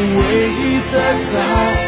唯一的他。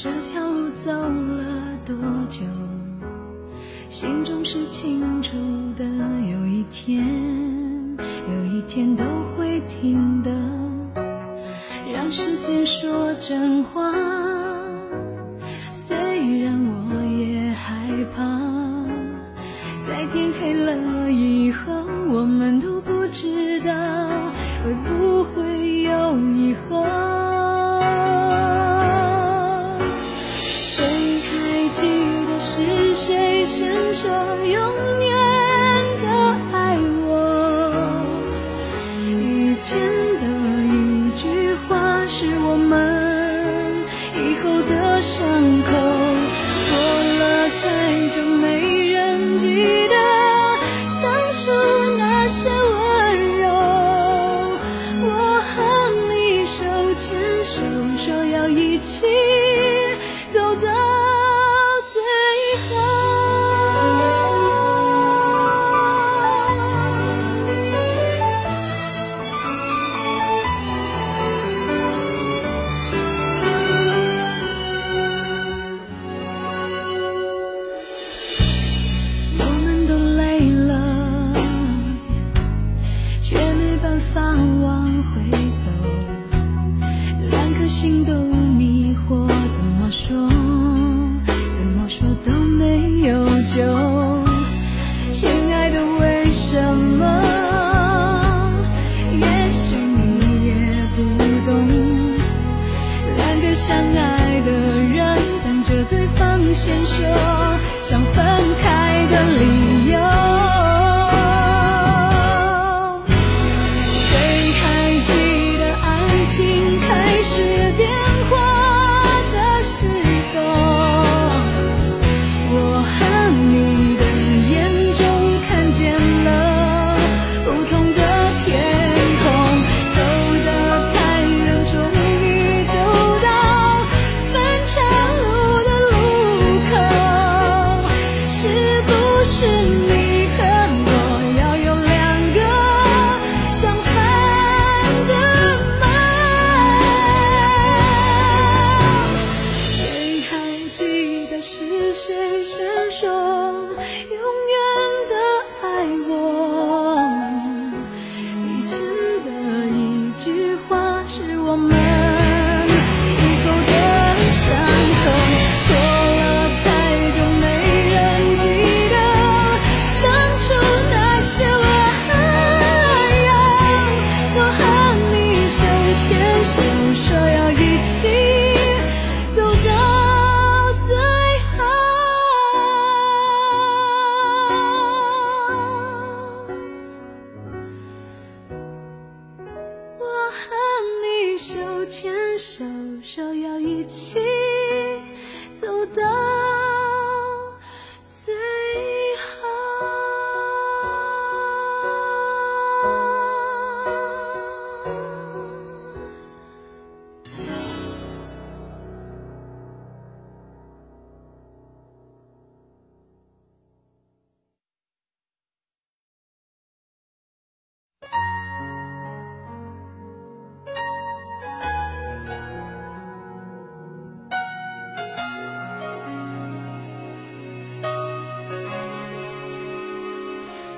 这条路走了多久？心中是清楚的有一天有一天都会停的。让时间说真话。记得是谁先说永远的爱我？以前的一句话是我们先说想分。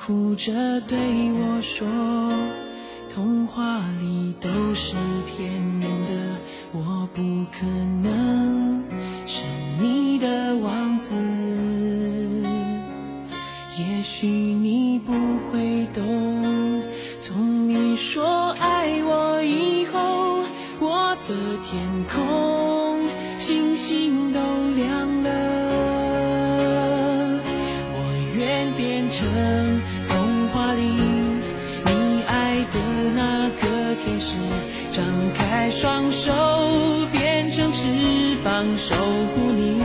哭着对我说童话里都是骗人的我不可能是你的王子。也许你不会懂从你说爱我以后我的天空双手变成翅膀守护你，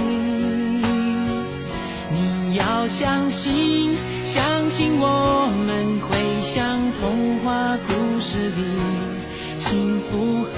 你要相信相信我们会像童话故事里幸福和。